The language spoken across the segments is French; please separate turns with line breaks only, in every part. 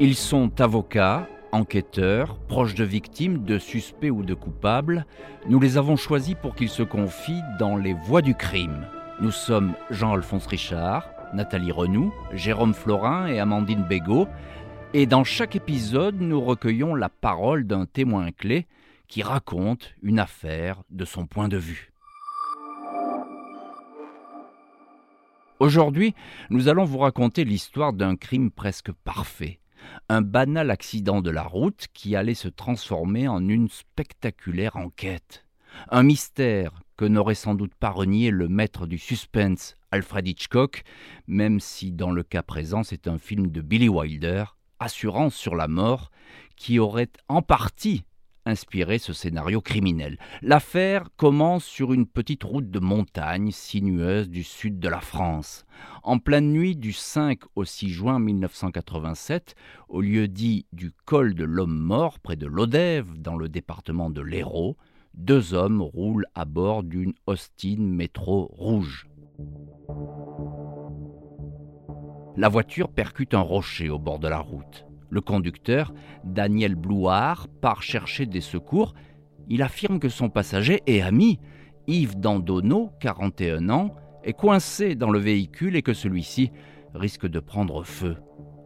Ils sont avocats, enquêteurs, proches de victimes, de suspects ou de coupables. Nous les avons choisis pour qu'ils se confient dans les voies du crime. Nous sommes Jean-Alphonse Richard, Nathalie Renou, Jérôme Florin et Amandine Bégaud. Et dans chaque épisode, nous recueillons la parole d'un témoin clé qui raconte une affaire de son point de vue. Aujourd'hui, nous allons vous raconter l'histoire d'un crime presque parfait, un banal accident de la route qui allait se transformer en une spectaculaire enquête. Un mystère que n'aurait sans doute pas renié le maître du suspense, Alfred Hitchcock, même si dans le cas présent c'est un film de Billy Wilder, Assurance sur la mort, qui aurait en partie inspiré ce scénario criminel. L'affaire commence sur une petite route de montagne sinueuse du sud de la France. En pleine nuit du 5 au 6 juin 1987, au lieu dit du col de l'homme mort près de Lodève, dans le département de l'Hérault, deux hommes roulent à bord d'une Austin métro rouge. La voiture percute un rocher au bord de la route. Le conducteur, Daniel Blouard, part chercher des secours. Il affirme que son passager et ami, Yves Dandonneau, 41 ans, est coincé dans le véhicule et que celui-ci risque de prendre feu.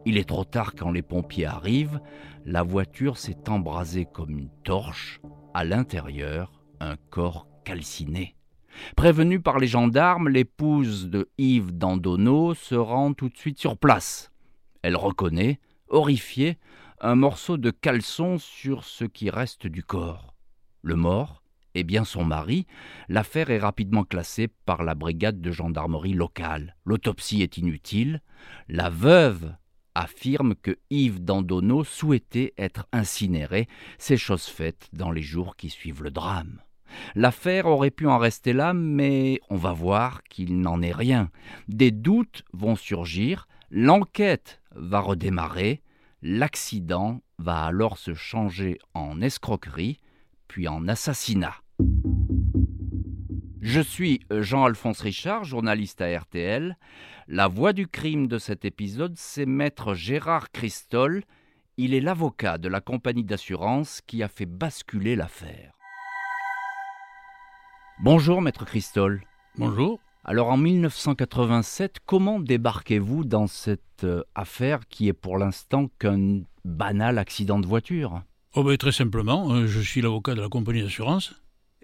Il est trop tard quand les pompiers arrivent. La voiture s'est embrasée comme une torche. À l'intérieur, un corps calciné. Prévenue par les gendarmes, l'épouse de Yves Dandonneau se rend tout de suite sur place. Elle reconnaît horrifié, un morceau de caleçon sur ce qui reste du corps. Le mort est bien son mari. L'affaire est rapidement classée par la brigade de gendarmerie locale. L'autopsie est inutile. La veuve affirme que Yves Dandonneau souhaitait être incinéré. C'est chose faite dans les jours qui suivent le drame. L'affaire aurait pu en rester là, mais on va voir qu'il n'en est rien. Des doutes vont surgir, l'enquête va redémarrer, l'accident va alors se changer en escroquerie, puis en assassinat. Je suis Jean-Alphonse Richard, journaliste à RTL. La voix du crime de cet épisode, c'est maître Gérard Christol. Il est l'avocat de la compagnie d'assurance qui a fait basculer l'affaire. Bonjour, maître Christol.
Bonjour.
Alors en 1987, comment débarquez-vous dans cette euh, affaire qui est pour l'instant qu'un banal accident de voiture?
Oh ben, Très simplement, euh, je suis l'avocat de la compagnie d'assurance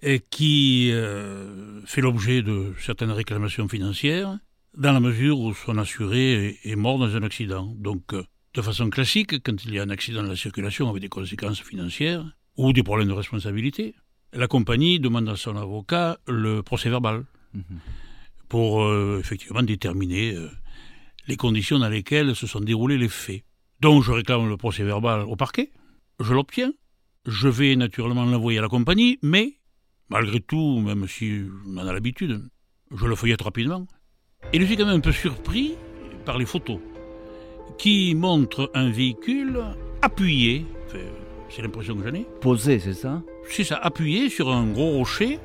et qui euh, fait l'objet de certaines réclamations financières dans la mesure où son assuré est mort dans un accident. Donc de façon classique, quand il y a un accident de la circulation avec des conséquences financières ou des problèmes de responsabilité, la compagnie demande à son avocat le procès verbal. Mhm pour euh, effectivement déterminer euh, les conditions dans lesquelles se sont déroulés les faits. Donc je réclame le procès verbal au parquet, je l'obtiens, je vais naturellement l'envoyer à la compagnie, mais malgré tout, même si j'en ai l'habitude, je le feuillette rapidement. Et je suis quand même un peu surpris par les photos qui montrent un véhicule appuyé, c'est l'impression que j'en ai.
Posé, c'est ça?
C'est ça, appuyé sur un gros rocher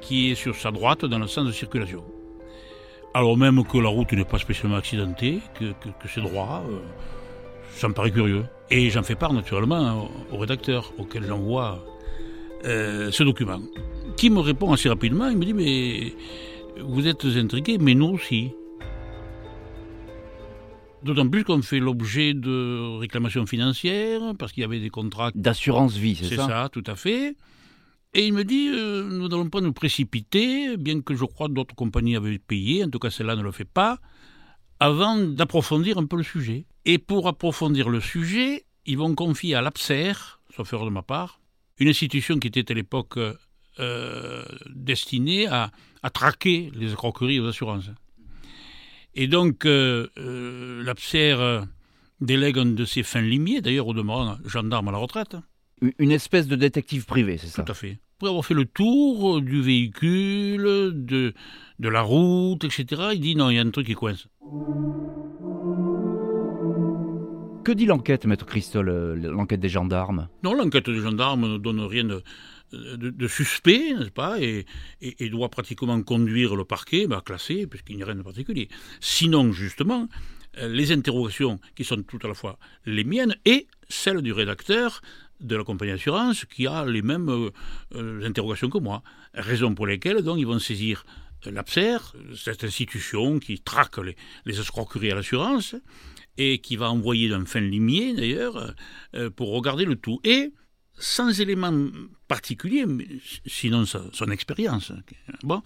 qui est sur sa droite dans le sens de circulation. Alors même que la route n'est pas spécialement accidentée, que, c'est droit, euh, ça me paraît curieux. Et j'en fais part naturellement au rédacteur auquel j'envoie euh, ce document, qui me répond assez rapidement. Il me dit mais vous êtes intrigué, mais nous aussi. D'autant plus qu'on fait l'objet de réclamations financières, parce qu'il y avait des contrats...
D'assurance vie, c'est ça?
C'est ça, tout à fait. Et il me dit, euh, nous n'allons pas nous précipiter, bien que je crois d'autres compagnies avaient payé, en tout cas celle-là ne le fait pas, avant d'approfondir un peu le sujet. Et pour approfondir le sujet, ils vont confier à l'APSER, sauf erreur de ma part, une institution qui était à l'époque euh, destinée à, traquer les escroqueries aux assurances. Et donc, euh, euh l'APSER délègue un de ses fins limiers, d'ailleurs au demeurant gendarme à la retraite,
une espèce de détective privé, c'est ça?
Tout à fait. Pour avoir fait le tour du véhicule, de, de la route, etc., il dit non, il y a un truc qui coince.
Que dit l'enquête, maître Christol, euh, l'enquête des gendarmes?
Non, l'enquête des gendarmes ne donne rien de, de, suspect, n'est-ce pas, et, et, doit pratiquement conduire le parquet, bah, classé, puisqu'il n'y a rien de particulier. Sinon, justement, euh, les interrogations qui sont tout à la fois les miennes et celles du rédacteur de la compagnie d'assurance qui a les mêmes euh, euh, interrogations que moi. Raison pour lesquelles donc ils vont saisir l'APSER, cette institution qui traque les, escroqueries à l'assurance et qui va envoyer d'un fin limier d'ailleurs pour regarder le tout. Et sans élément particulier, sinon son, expérience. Bon,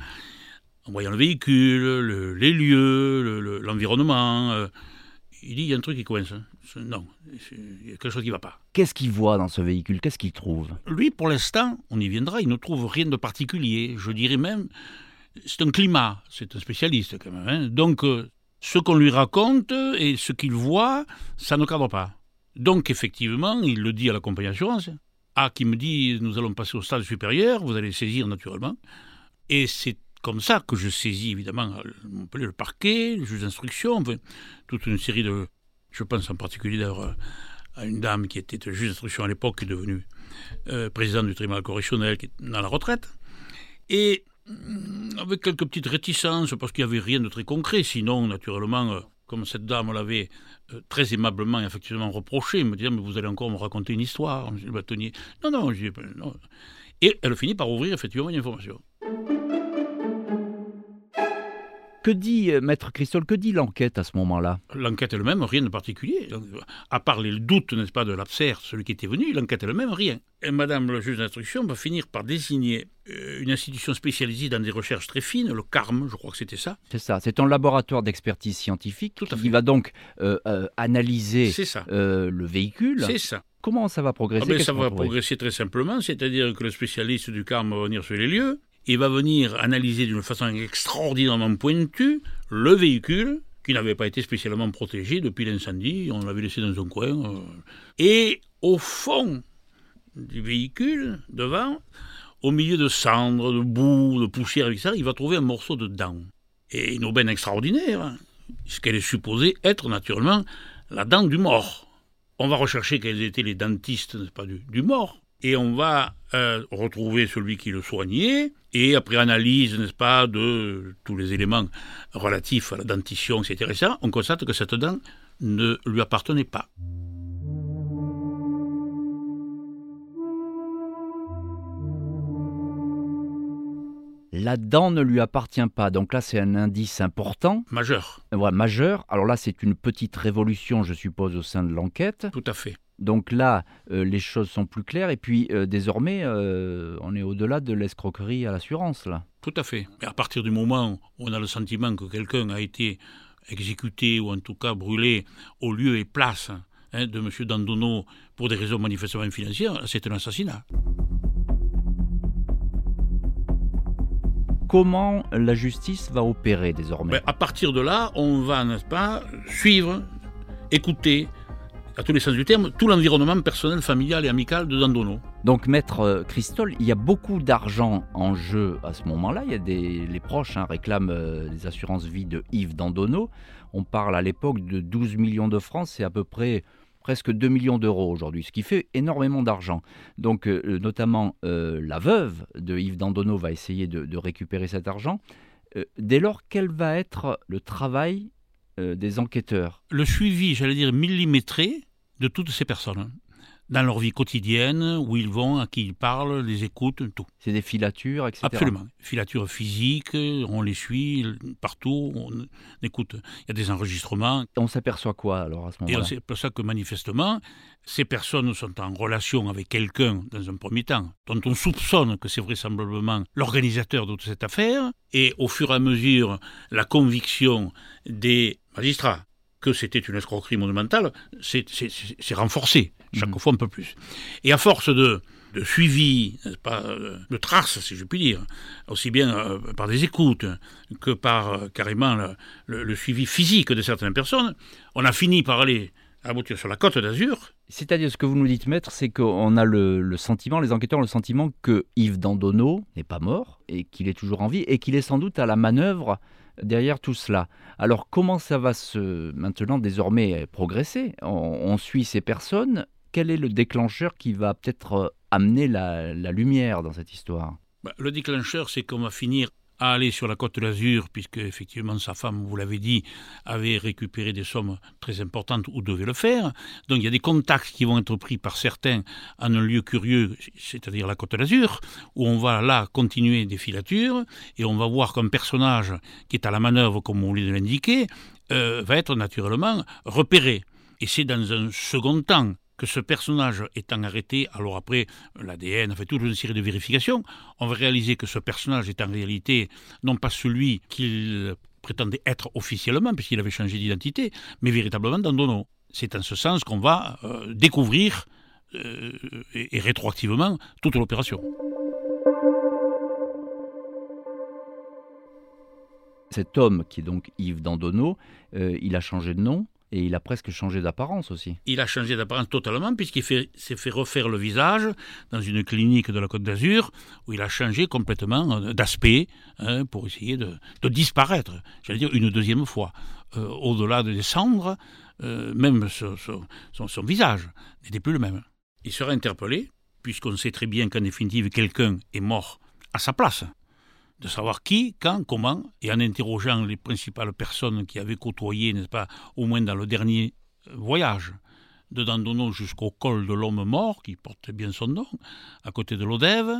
en voyant le véhicule, les lieux, l'environnement, euh, il dit il y a un truc qui coince. Hein. Non, il y a quelque chose qui ne va pas.
Qu'est-ce qu'il voit dans ce véhicule? Qu'est-ce qu'il trouve?
Lui, pour l'instant, on y viendra, il ne trouve rien de particulier. Je dirais même, c'est un climat, c'est un spécialiste quand même. Hein. Donc, euh, ce qu'on lui raconte et ce qu'il voit, ça ne cadre pas. Donc, effectivement, il le dit à la compagnie d'assurance. A qui me dit nous allons passer au stade supérieur, vous allez saisir naturellement. Et c'est comme ça que je saisis évidemment le parquet, le juge d'instruction, toute une série de. Je pense en particulier à une dame qui était juge d'instruction à l'époque, qui est devenue euh, présidente du tribunal correctionnel, qui est dans la retraite. Et mm, avec quelques petites réticences, parce qu'il n'y avait rien de très concret, sinon, naturellement, euh, comme cette dame l'avait euh, très aimablement et effectivement reproché, me disant Mais vous allez encore me raconter une histoire, le bâtonnier. Non, non, non. Et elle finit par ouvrir effectivement une information.
Que dit euh, Maître Christol, que dit l'enquête à ce moment-là?
L'enquête elle-même, rien de particulier. À part les doutes, n'est-ce pas, de l'absert, celui qui était venu, l'enquête elle-même, rien. Et Madame le juge d'instruction va finir par désigner euh, une institution spécialisée dans des recherches très fines, le CARM, je crois que c'était ça.
C'est ça, c'est un laboratoire d'expertise scientifique Tout à qui va donc euh, analyser le véhicule.
C'est ça.
Comment ça va progresser?
Ah ben, Ça va progresser très simplement, c'est-à-dire que le spécialiste du CARM va venir sur les lieux, il va venir analyser d'une façon extraordinairement pointue le véhicule qui n'avait pas été spécialement protégé depuis l'incendie, on l'avait laissé dans un coin. Euh. Et au fond du véhicule, devant, au milieu de cendres, de boue, de poussière, etc., il va trouver un morceau de dent. Et une aubaine extraordinaire, ce qu'elle est supposée être naturellement la dent du mort. On va rechercher quels étaient les dentistes pas, du mort et on va euh, retrouver celui qui le soignait, et après analyse, n'est-ce pas, de tous les éléments relatifs à la dentition, etc., on constate que cette dent ne lui appartenait pas.
La dent ne lui appartient pas. Donc là, c'est un indice important.
Majeur.
Ouais, majeur. Alors là, c'est une petite révolution, je suppose, au sein de l'enquête.
Tout à fait.
Donc là, euh, les choses sont plus claires. Et puis, euh, désormais, euh, on est au-delà de l'escroquerie à l'assurance, là.
Tout à fait. à partir du moment où on a le sentiment que quelqu'un a été exécuté ou en tout cas brûlé au lieu et place hein, de M. Dandono pour des raisons manifestement financières, c'est un assassinat.
comment la justice va opérer désormais? Ben,
À partir de là, on va, n'est-ce pas, suivre, écouter, à tous les sens du terme, tout l'environnement personnel, familial et amical de Dandono.
Donc, maître euh, Christol, il y a beaucoup d'argent en jeu à ce moment-là. Il y a des, les proches hein, réclament euh, des assurances vie de Yves Dandono. On parle à l'époque de 12 millions de francs, c'est à peu près presque 2 millions d'euros aujourd'hui, ce qui fait énormément d'argent. Donc euh, notamment euh, la veuve de Yves Dandonneau va essayer de, récupérer cet argent. dès lors, quel va être le travail des enquêteurs?
Le suivi, j'allais dire, millimétré de toutes ces personnes dans leur vie quotidienne, où ils vont, à qui ils parlent, les écoutent, tout.
C'est des filatures, etc.
Absolument. Filatures physiques, on les suit partout, on écoute. Il y a des enregistrements.
On s'aperçoit quoi alors à ce moment-là?
Et on s'aperçoit que manifestement, ces personnes sont en relation avec quelqu'un dans un premier temps, dont on soupçonne que c'est vraisemblablement l'organisateur de toute cette affaire, et au fur et à mesure, la conviction des magistrats que c'était une escroquerie monumentale, c'est renforcé, chaque mhm. fois un peu plus. Et à force de, de suivi, pas, euh, de traces, si je puis dire, aussi bien euh, par des écoutes que par euh, carrément le, suivi physique de certaines personnes, on a fini par aller aboutir sur la côte d'Azur.
C'est-à-dire, ce que vous nous dites, maître, c'est qu'on a le, sentiment, les enquêteurs ont le sentiment que Yves Dandonneau n'est pas mort et qu'il est toujours en vie et qu'il est sans doute à la manœuvre derrière tout cela. Alors comment ça va se maintenant désormais progresser? On, suit ces personnes. Quel est le déclencheur qui va peut-être euh, amener la, lumière dans cette histoire?
Bah, Le déclencheur, c'est qu'on va finir à aller sur la côte de l'Azur, puisque effectivement sa femme, vous l'avez dit, avait récupéré des sommes très importantes ou devait le faire. Donc il y a des contacts qui vont être pris par certains en un lieu curieux, c'est-à-dire la côte de l'Azur, où on va là continuer des filatures, et on va voir qu'un personnage qui est à la manœuvre, comme on de l'indiquer, euh, va être naturellement repéré. Et c'est dans un second temps que ce personnage étant arrêté, alors après l'ADN, fait toute une série de vérifications, on va réaliser que ce personnage est en réalité non pas celui qu'il prétendait être officiellement, puisqu'il avait changé d'identité, mais véritablement Dandono. C'est en ce sens qu'on va euh, découvrir euh, et, et rétroactivement toute l'opération.
Cet homme qui est donc Yves Dandono, euh, il a changé de nom et il a presque changé d'apparence aussi.
Il a changé d'apparence totalement puisqu'il s'est fait refaire le visage dans une clinique de la Côte d'Azur où il a changé complètement euh, d'aspect hein, pour essayer de, disparaître, j'allais dire une deuxième fois. Euh, au-delà de descendre, même son, son visage n'était plus le même. Il sera interpellé puisqu'on sait très bien qu'en définitive quelqu'un est mort à sa place de savoir qui, quand, comment, et en interrogeant les principales personnes qui avaient côtoyé, n'est-ce pas, au moins dans le dernier euh, voyage de Dandono jusqu'au col de l'homme mort, qui porte bien son nom, à côté de l'Odève.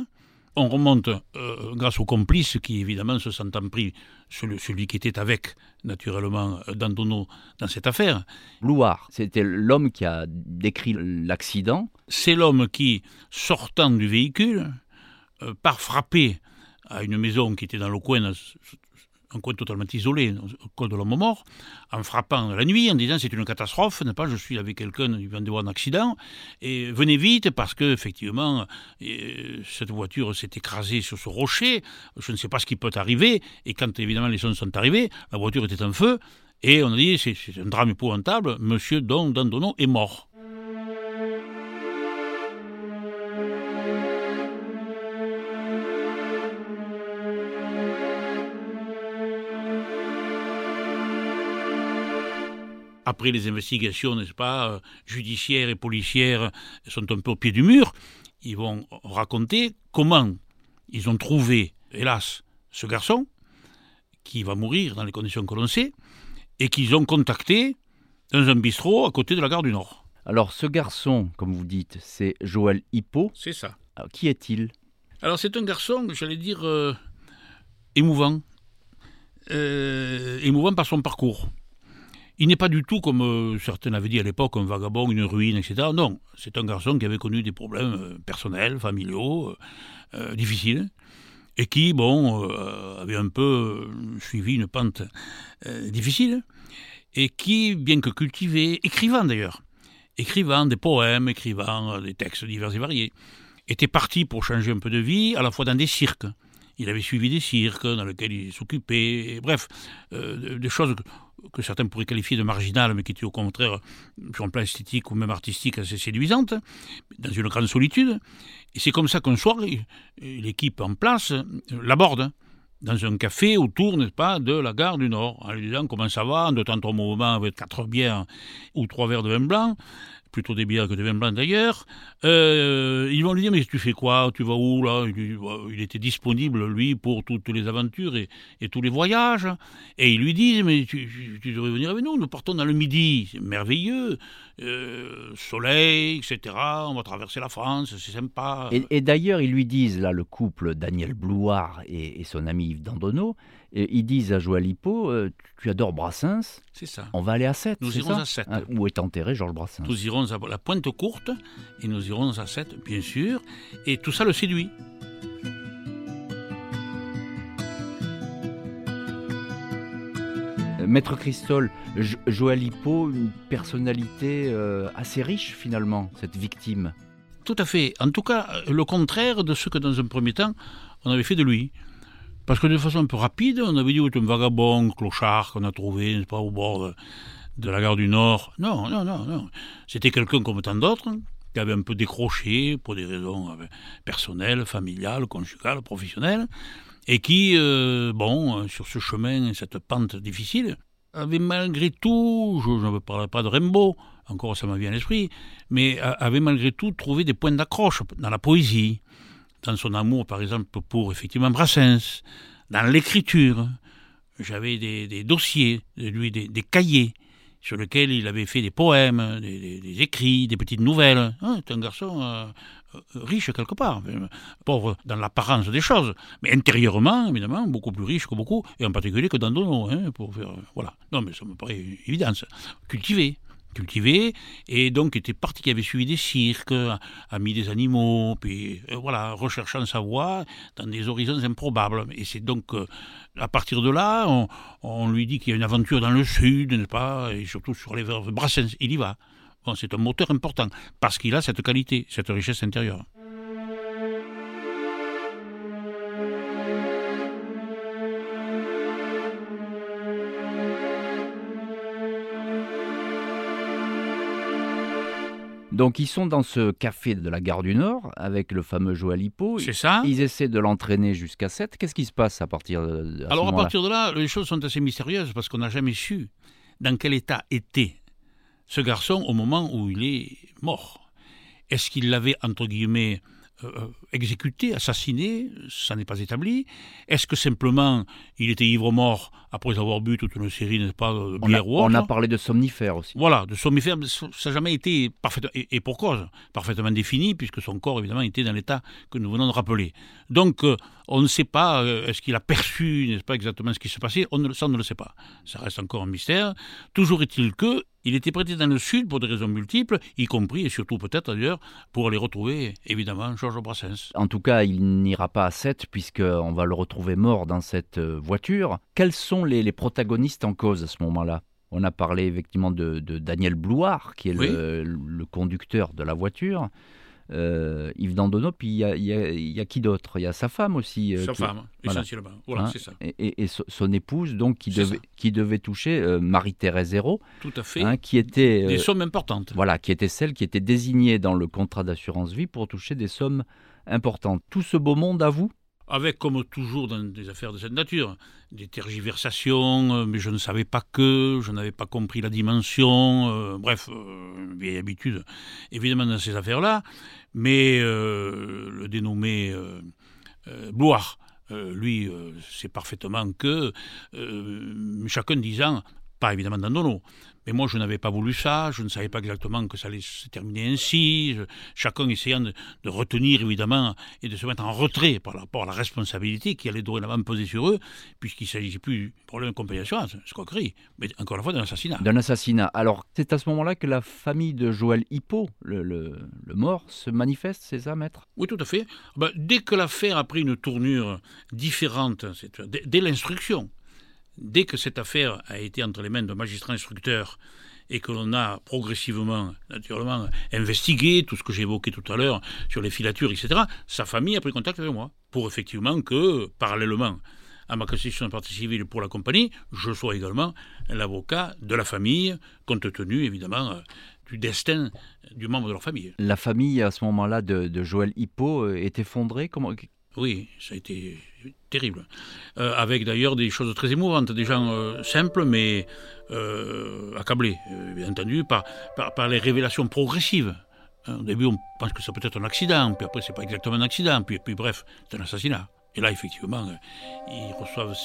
On remonte euh, grâce aux complices qui, évidemment, se sentant pris, celui, celui qui était avec, naturellement, euh, Dandono dans cette affaire.
Louard, c'était l'homme qui a décrit l'accident.
C'est l'homme qui, sortant du véhicule, par frapper à une maison qui était dans le coin, un coin totalement isolé, au col de l'homme mort, en frappant la nuit, en disant c'est une catastrophe, n'est pas, je suis avec quelqu'un, il vient de voir un accident, et venez vite parce que effectivement euh, cette voiture s'est écrasée sur ce rocher, je ne sais pas ce qui peut arriver, et quand évidemment les sons sont arrivés, la voiture était en feu, et on a dit c'est un drame épouvantable, Monsieur Don Dandono est mort. Après les investigations, n'est-ce pas, euh, judiciaires et policières sont un peu au pied du mur, ils vont raconter comment ils ont trouvé, hélas, ce garçon, qui va mourir dans les conditions que l'on sait, et qu'ils ont contacté dans un bistrot à côté de la gare du Nord.
Alors ce garçon, comme vous dites, c'est Joël Hippo.
C'est ça.
qui est-il?
Alors c'est un garçon, j'allais dire, euh, émouvant. Euh, émouvant par son parcours. Il n'est pas du tout, comme euh, certains l'avaient dit à l'époque, un vagabond, une ruine, etc. Non, c'est un garçon qui avait connu des problèmes euh, personnels, familiaux, euh, difficiles, et qui, bon, avait un peu suivi une pente difficile, et qui, bien que cultivé, écrivant d'ailleurs, écrivant des poèmes, écrivant des textes divers et variés, était parti pour changer un peu de vie, à la fois dans des cirques. Il avait suivi des cirques dans lesquels il s'occupait, bref, des choses que certains pourraient qualifier de marginale, mais qui était au contraire, sur un plan esthétique ou même artistique, assez séduisante, dans une grande solitude. Et c'est comme ça qu'un soir, l'équipe en place l'aborde dans un café autour, n'est-ce pas, de la gare du Nord, en lui disant comment ça va, de temps en moment avec quatre bières ou trois verres de vin blanc, plutôt des bières que des vins blancs d'ailleurs. Euh, ils vont lui dire mais tu fais quoi? Tu vas où là? Il, était disponible lui pour toutes les aventures et, tous les voyages. Et ils lui disent mais tu, devrais venir avec nous. Nous partons dans le midi, c'est merveilleux, euh, soleil, etc. On va traverser la France, c'est sympa.
Et, d'ailleurs ils lui disent là le couple Daniel Blouard et, son ami Yves Dandonneau ils disent à Joël Hippo, euh, tu adores Brassens
C'est ça.
On va aller à 7.
Nous irons à 7. Ah,
où est enterré Georges Brassens
Nous irons à la pointe courte et nous irons à 7, bien sûr. Et tout ça le séduit.
Euh, Maître Christol, Joël Hippo, une personnalité euh, assez riche finalement, cette victime.
Tout à fait. En tout cas, le contraire de ce que dans un premier temps on avait fait de lui. Parce que de façon un peu rapide, on avait dit que un vagabond, clochard qu'on a trouvé, n'est-ce pas, au bord de, la gare du Nord. Non, non, non, non. C'était quelqu'un comme tant d'autres, qui avait un peu décroché pour des raisons euh, personnelles, familiales, conjugales, professionnelles, et qui, euh, bon, euh, sur ce chemin, cette pente difficile, avait malgré tout, je ne parle pas de Rimbaud, encore ça m'a vient à l'esprit, mais avait malgré tout trouvé des points d'accroche dans la poésie, dans son amour, par exemple, pour effectivement Brassens, dans l'écriture. J'avais des, dossiers de lui, des, cahiers sur lesquels il avait fait des poèmes, des, écrits, des petites nouvelles. Hein, c'est un garçon euh, euh, riche quelque part, pauvre dans l'apparence des choses, mais intérieurement, évidemment, beaucoup plus riche que beaucoup, et en particulier que dans Dono, hein, voilà. Non, mais ça me paraît cultivé cultivé et donc était parti qui avait suivi des cirques, a mis des animaux, puis euh, voilà, recherchant sa voie dans des horizons improbables. Et c'est donc euh, à partir de là, on, lui dit qu'il y a une aventure dans le sud, n'est-ce pas, et surtout sur les verbes Brassens, il y va. C'est un moteur important parce qu'il a cette qualité, cette richesse intérieure.
Donc ils sont dans ce café de la gare du Nord avec le fameux Joël Hippo.
C'est ça.
Ils essaient de l'entraîner jusqu'à 7. Qu'est-ce qui se passe à partir de
Alors à partir de là, les choses sont assez mystérieuses parce qu'on n'a jamais su dans quel état était ce garçon au moment où il est mort. Est-ce qu'il l'avait entre guillemets euh, euh, exécuté, assassiné, ça n'est pas établi. Est-ce que simplement il était ivre-mort après avoir bu toute une série, n'est-ce pas, de bière
on a, On a parlé de somnifère aussi.
Voilà, de somnifère, ça n'a jamais été parfaitement, et, pour cause, parfaitement défini, puisque son corps, évidemment, était dans l'état que nous venons de rappeler. Donc, euh, on ne sait pas, est-ce qu'il a perçu, n'est-ce pas, exactement ce qui se passait on ne, Ça, on ne le sait pas. Ça reste encore un mystère. Toujours est-il que il était prêté dans le sud pour des raisons multiples, y compris et surtout peut-être d'ailleurs pour aller retrouver évidemment Georges Brassens.
En tout cas, il n'ira pas à 7 puisqu'on va le retrouver mort dans cette euh, voiture. Quels sont les, protagonistes en cause à ce moment-là? On a parlé effectivement de, Daniel Blouard, qui est le, conducteur de la voiture euh, Yves Dandonneau, puis il y a, qui d'autre? Il y a sa femme aussi.
Euh, sa femme, essentiellement. Voilà, hein, c'est ça.
Et, son épouse, donc, qui, devait, qui devait toucher euh, Marie-Thérèse Hérault.
Tout à fait.
Hein, qui était,
des sommes importantes.
Voilà, qui était celle qui était désignée dans le contrat d'assurance vie pour toucher des sommes importantes. Tout ce beau monde à vous?
Avec, comme toujours dans des affaires de cette nature, des tergiversations, euh, mais je ne savais pas que, je n'avais pas compris la dimension, euh, bref, euh, vieille habitude, évidemment, dans ces affaires-là, mais le dénommé Bloire, lui, sait parfaitement que, chacun disant, pas évidemment dans mais moi, je n'avais pas voulu ça, je ne savais pas exactement que ça allait se terminer ainsi. chacun essayant de, retenir, évidemment, et de se mettre en retrait par rapport à la responsabilité qui allait dorénavant peser sur eux, puisqu'il ne s'agissait plus du problème de compagnie d'assurance, escroquerie, mais encore une fois d'un assassinat.
D'un assassinat. Alors, c'est à ce moment-là que la famille de Joël Hippo, le, mort, se manifeste, c'est ça, maître?
Oui, tout à fait. Ben, dès que l'affaire a pris une tournure différente, dès l'instruction, dès que cette affaire a été entre les mains de magistrats instructeurs et que l'on a progressivement, naturellement, investigué tout ce que j'ai évoqué tout à l'heure sur les filatures, etc., sa famille a pris contact avec moi pour effectivement que, parallèlement à ma constitution de partie civile pour la compagnie, je sois également l'avocat de la famille, compte tenu évidemment du destin du membre de leur famille.
La famille à ce moment-là de, Joël Hippo euh, est effondrée Comment...
Oui, ça a été terrible. Euh, avec d'ailleurs des choses très émouvantes, des gens euh, simples mais euh, accablés, bien entendu, par, par, les révélations progressives. Hein, au début, on pense que ça peut être un accident, puis après, c'est pas exactement un accident, puis, puis bref, c'est un assassinat. Et là, effectivement, ils reçoivent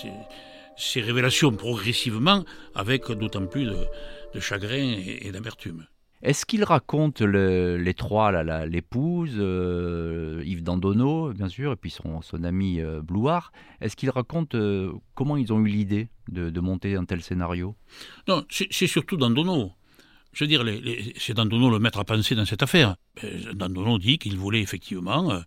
ces, révélations progressivement avec d'autant plus de, chagrin et d'amertume.
Est-ce qu'il raconte les trois, l'épouse, euh, Yves Dandonneau, bien sûr, et puis son, ami euh, Blouard, est-ce qu'il raconte euh, comment ils ont eu l'idée de, de, monter un tel scénario?
Non, c'est surtout Dandonneau je veux dire, c'est Dandono le maître à penser dans cette affaire. Dandono dit qu'il voulait effectivement euh,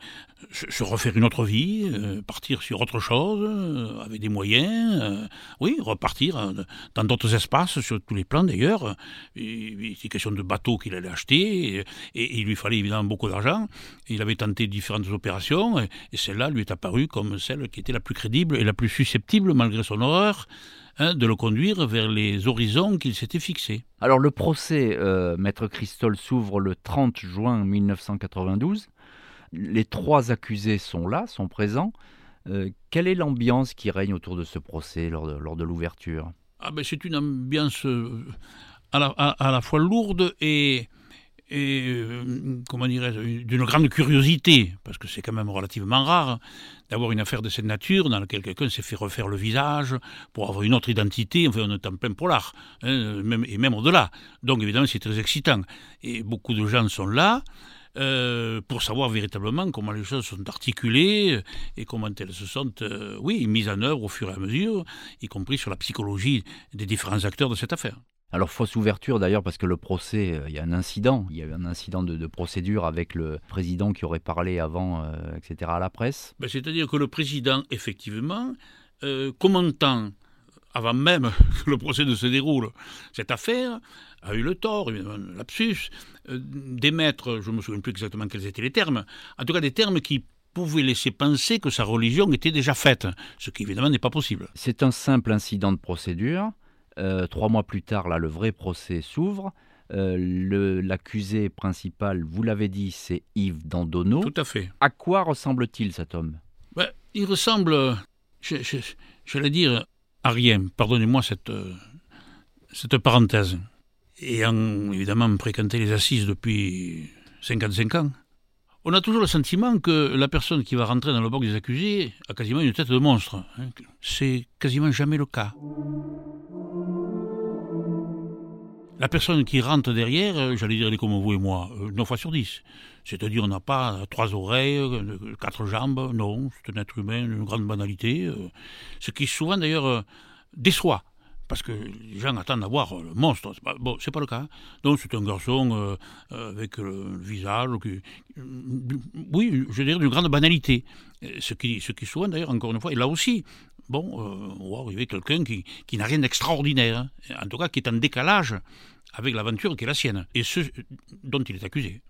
se refaire une autre vie, euh, partir sur autre chose, euh, avec des moyens, oui, repartir dans d'autres espaces, sur tous les plans d'ailleurs. C'est question de bateaux qu'il allait acheter, et, il lui fallait évidemment beaucoup d'argent. Il avait tenté différentes opérations, et, celle-là lui est apparue comme celle qui était la plus crédible et la plus susceptible, malgré son horreur, Hein, de le conduire vers les horizons qu'il s'était fixés.
Alors le procès, Maître Christol, s'ouvre le 30 juin 1992. Les trois accusés sont là, sont présents. Euh, quelle est l'ambiance qui règne autour de ce procès lors de, l'ouverture?
Ah ben C'est une ambiance euh, à, la, fois lourde et, et euh, comment dirais d'une grande curiosité, parce que c'est quand même relativement rare d'avoir une affaire de cette nature dans laquelle quelqu'un s'est fait refaire le visage pour avoir une autre identité. Enfin, on est en plein polar, hein, même, et même au-delà. Donc évidemment, c'est très excitant. Et beaucoup de gens sont là. Euh, pour savoir véritablement comment les choses sont articulées et comment elles se sont, euh, oui, mises en œuvre au fur et à mesure, y compris sur la psychologie des différents acteurs de cette affaire.
Alors fausse ouverture d'ailleurs parce que le procès, euh, il y a un incident, il y a eu un incident de, procédure avec le président qui aurait parlé avant, euh, etc. à la presse.
Ben, c'est-à-dire que le président, effectivement, euh, commentant avant même que le procès ne se déroule, cette affaire a eu le tort, un lapsus, d'émettre, je ne me souviens plus exactement quels étaient les termes, en tout cas des termes qui pouvaient laisser penser que sa religion était déjà faite, ce qui évidemment n'est pas possible.
C'est un simple incident de procédure. Euh, trois mois plus tard, là, le vrai procès s'ouvre. Euh, l'accusé principal, vous l'avez dit, c'est Yves Dandonneau.
Tout à fait.
À quoi ressemble-t-il cet homme?
Ben, Il ressemble, j'allais dire, à rien. Pardonnez-moi cette, cette parenthèse. Ayant évidemment fréquenté les assises depuis 55 ans, on a toujours le sentiment que la personne qui va rentrer dans le box des accusés a quasiment une tête de monstre. Hein. C'est quasiment jamais le cas. La personne qui rentre derrière, euh, j'allais dire, elle est comme vous et moi, 9 euh, fois sur 10. C'est-à-dire, on n'a pas trois oreilles, euh, quatre jambes, non, c'est un être humain, une grande banalité. Ce qui souvent, d'ailleurs, déçoit parce que les gens attendent d'avoir le monstre. Pas, bon, c'est pas le cas. Donc c'est un garçon avec le visage, oui, je dire, d'une grande banalité. Ce qui, ce qui souvent, d'ailleurs, encore une fois, et là aussi, bon, euh, on va arriver quelqu'un qui, qui n'a rien d'extraordinaire, hein. en tout cas qui est en décalage avec l'aventure qui est la sienne, et ce dont il est accusé.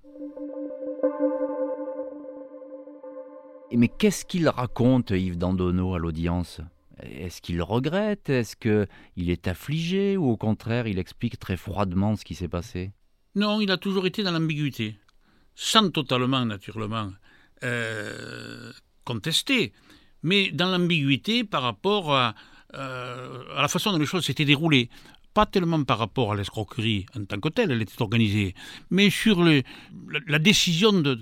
Mais qu'est-ce qu'il raconte, Yves Dandonneau, à l'audience? Est-ce qu'il regrette? Est-ce qu'il est affligé Ou au contraire, il explique très froidement ce qui s'est passé?
Non, il a toujours été dans l'ambiguïté, sans totalement, naturellement, euh, contester mais dans l'ambiguïté par rapport à, euh, à, la façon dont les choses s'étaient déroulées. Pas tellement par rapport à l'escroquerie en tant que telle, elle était organisée, mais sur le, la, décision de.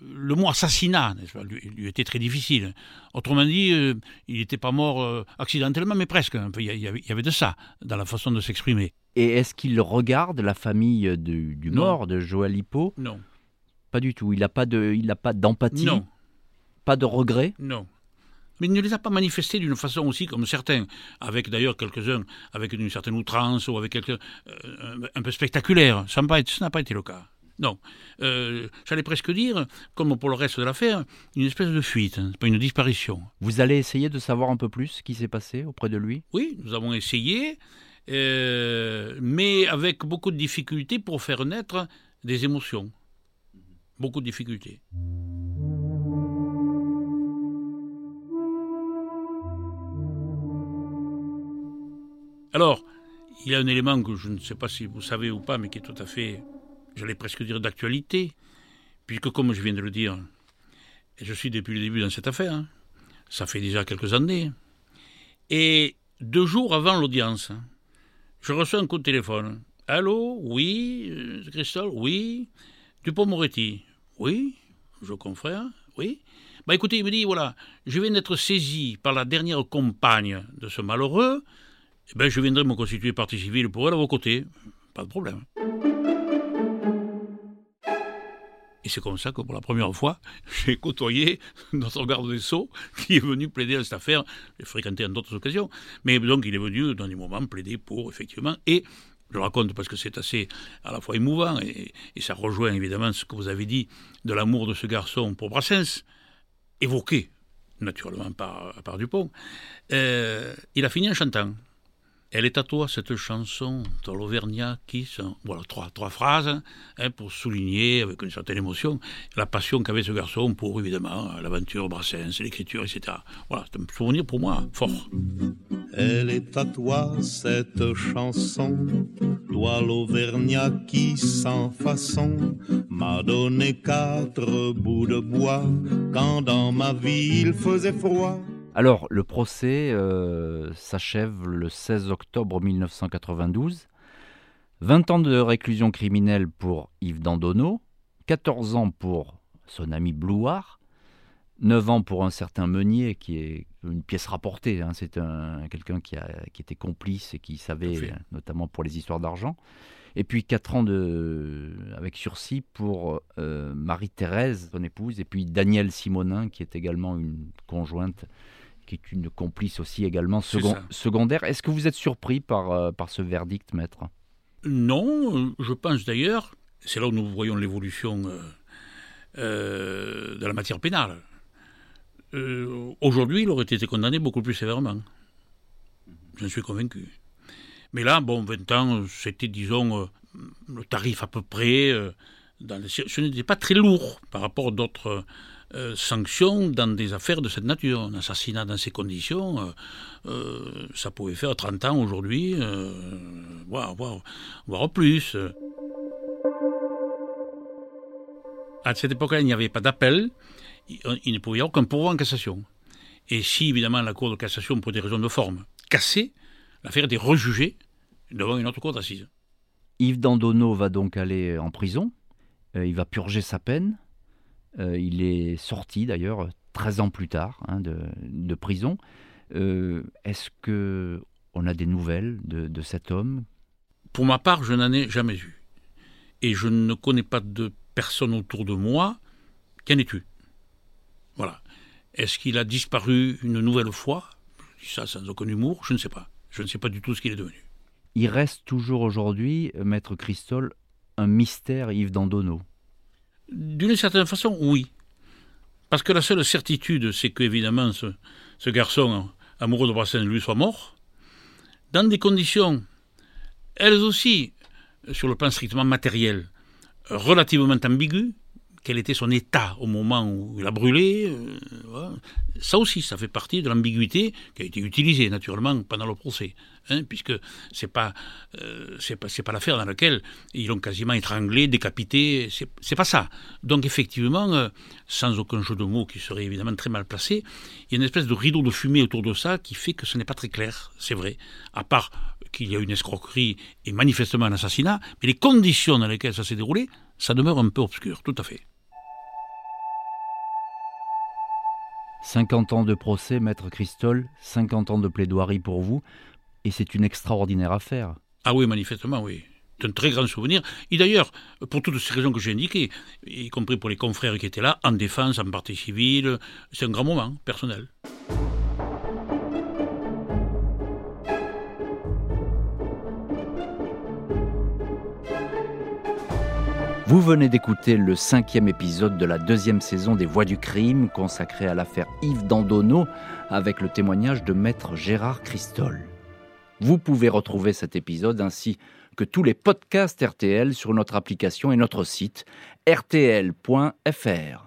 Le mot assassinat lui, lui, était très difficile. Autrement dit, euh, il n'était pas mort euh, accidentellement, mais presque. Il y, y, avait de ça dans la façon de s'exprimer.
Et est-ce qu'il regarde la famille du, du mort, de Joël Hippo?
Non.
Pas du tout. Il n'a pas d'empathie?
Non.
Pas de regret?
Non mais il ne les a pas manifestés d'une façon aussi comme certains, avec d'ailleurs quelques-uns avec une certaine outrance ou avec quelqu'un euh, un peu spectaculaire. Ça n'a pas, pas, été le cas. Non. Euh, j'allais presque dire, comme pour le reste de l'affaire, une espèce de fuite, hein, pas une disparition.
Vous allez essayer de savoir un peu plus ce qui s'est passé auprès de lui?
Oui, nous avons essayé, euh, mais avec beaucoup de difficultés pour faire naître des émotions. Beaucoup de difficultés. Alors, il y a un élément que je ne sais pas si vous savez ou pas, mais qui est tout à fait, j'allais presque dire, d'actualité, puisque comme je viens de le dire, je suis depuis le début dans cette affaire, hein. ça fait déjà quelques années, et deux jours avant l'audience, je reçois un coup de téléphone. Allô Oui euh, Christophe Oui Dupont-Moretti Oui Je confrère Oui Bah écoutez, il me dit voilà, je viens d'être saisi par la dernière compagne de ce malheureux, eh ben, je viendrai me constituer partie civile pour elle à vos côtés. Pas de problème. Et c'est comme ça que pour la première fois, j'ai côtoyé notre garde des Sceaux qui est venu plaider à cette affaire. J'ai fréquenté en d'autres occasions. Mais donc il est venu dans des moments plaider pour, effectivement. Et je le raconte parce que c'est assez à la fois émouvant et, ça rejoint évidemment ce que vous avez dit de l'amour de ce garçon pour Brassens, évoqué naturellement par, Dupont. Euh, il a fini en chantant. Elle est à toi cette chanson de l'Auvergnat qui sont voilà trois trois phrases hein, pour souligner avec une certaine émotion la passion qu'avait ce garçon pour évidemment l'aventure Brassens, l'écriture, etc. Voilà, c'est un souvenir pour moi fort.
Elle est à toi cette chanson, toi l'Auvergnat qui sans façon m'a donné quatre bouts de bois quand dans ma vie il faisait froid.
Alors, le procès euh, s'achève le 16 octobre 1992. 20 ans de réclusion criminelle pour Yves Dandonneau, 14 ans pour son ami Blouard, 9 ans pour un certain Meunier, qui est une pièce rapportée. Hein. c'est un, quelqu'un qui, qui était complice et qui savait, notamment pour les histoires d'argent. Et puis 4 ans de, avec sursis pour euh, Marie-Thérèse, son épouse, et puis Daniel Simonin, qui est également une conjointe, qui est une complice aussi également secondaire. Est-ce que vous êtes surpris par, euh, par ce verdict, maître?
Non, je pense d'ailleurs, c'est là où nous voyons l'évolution euh, de la matière pénale. Aujourd'hui, il aurait été condamné beaucoup plus sévèrement. J'en suis convaincu. Mais là, bon, 20 ans, c'était, disons, euh, le tarif à peu près. Euh, ce n'était pas très lourd par rapport à d'autres euh, sanctions dans des affaires de cette nature. Un assassinat dans ces conditions, ça pouvait faire 30 ans aujourd'hui, voire, voire, plus. À cette époque-là, il n'y avait pas d'appel, il, ne pouvait y avoir qu'un pourvoi en cassation. Et si, évidemment, la Cour de cassation, pour des raisons de forme, cassait, l'affaire était rejugée devant une autre cour d'assises.
Yves Dandonneau va donc aller en prison. Euh, il va purger sa peine. Euh, il est sorti d'ailleurs 13 ans plus tard hein, de, prison. Euh, est-ce que on a des nouvelles de, cet homme?
Pour ma part, je n'en ai jamais eu. Et je ne connais pas de personne autour de moi qui en ait eu. Voilà. Est-ce qu'il a disparu une nouvelle fois? Je dis ça sans aucun humour, je ne sais pas. Je ne sais pas du tout ce qu'il est devenu
il reste toujours aujourd'hui, euh, Maître Christol, un mystère Yves Dandonneau.
D'une certaine façon, oui. Parce que la seule certitude, c'est qu'évidemment, ce, ce garçon amoureux de Brassens, lui, soit mort, dans des conditions, elles aussi, sur le plan strictement matériel, relativement ambiguës, quel était son état au moment où il a brûlé. Euh, ça aussi, ça fait partie de l'ambiguïté qui a été utilisée naturellement pendant le procès, hein, puisque c'est pas euh, pas pas l'affaire dans laquelle ils l'ont quasiment étranglé, décapité. C'est pas ça. Donc effectivement, euh, sans aucun jeu de mots qui serait évidemment très mal placé, il y a une espèce de rideau de fumée autour de ça qui fait que ce n'est pas très clair. C'est vrai. À part qu'il y a une escroquerie et manifestement un assassinat, mais les conditions dans lesquelles ça s'est déroulé, ça demeure un peu obscur, tout à fait.
50 ans de procès, maître Christol, 50 ans de plaidoirie pour vous, et c'est une extraordinaire affaire.
Ah oui, manifestement, oui. C'est un très grand souvenir. Et d'ailleurs, pour toutes ces raisons que j'ai indiquées, y compris pour les confrères qui étaient là, en défense, en partie civile, c'est un grand moment personnel.
Vous venez d'écouter le cinquième épisode de la deuxième saison des Voix du crime consacré à l'affaire Yves Dandonneau avec le témoignage de maître Gérard Christol. Vous pouvez retrouver cet épisode ainsi que tous les podcasts RTL sur notre application et notre site rtl.fr.